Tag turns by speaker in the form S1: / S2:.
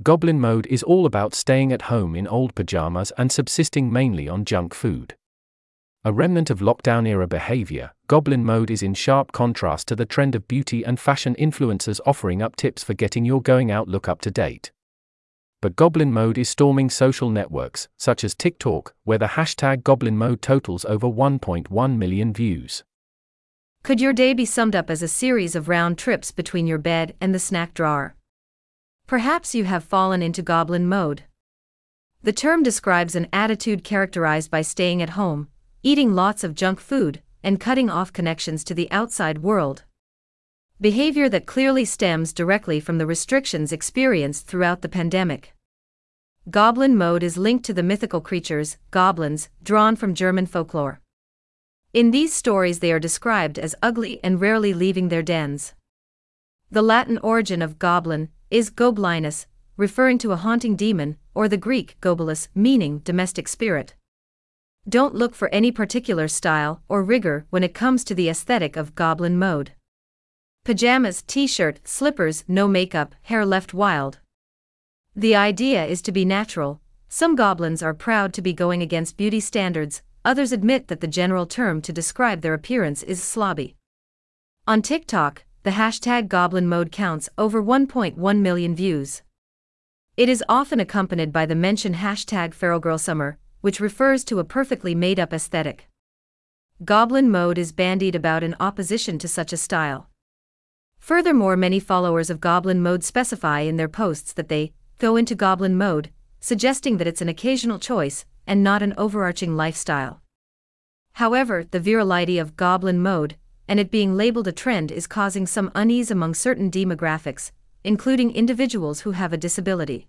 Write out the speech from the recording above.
S1: Goblin mode is all about staying at home in old pajamas and subsisting mainly on junk food. A remnant of lockdown era behavior, Goblin mode is in sharp contrast to the trend of beauty and fashion influencers offering up tips for getting your going out look up to date. But Goblin mode is storming social networks, such as TikTok, where the hashtag Goblin mode totals over 1.1 million views.
S2: Could your day be summed up as a series of round trips between your bed and the snack drawer? Perhaps you have fallen into goblin mode. The term describes an attitude characterized by staying at home, eating lots of junk food, and cutting off connections to the outside world. Behavior that clearly stems directly from the restrictions experienced throughout the pandemic. Goblin mode is linked to the mythical creatures, goblins, drawn from German folklore. In these stories, they are described as ugly and rarely leaving their dens. The Latin origin of goblin is goblinus, referring to a haunting demon, or the Greek gobulos, meaning domestic spirit. Don't look for any particular style or rigor when it comes to the aesthetic of goblin mode. Pajamas, t shirt, slippers, no makeup, hair left wild. The idea is to be natural. Some goblins are proud to be going against beauty standards, others admit that the general term to describe their appearance is slobby. On TikTok, the hashtag goblin mode counts over 1.1 million views. It is often accompanied by the mention hashtag feralgirlsummer, which refers to a perfectly made up aesthetic. Goblin mode is bandied about in opposition to such a style. Furthermore, many followers of Goblin mode specify in their posts that they go into Goblin mode, suggesting that it's an occasional choice and not an overarching lifestyle. However, the virality of Goblin mode and it being labeled a trend is causing some unease among certain demographics, including individuals who have a disability.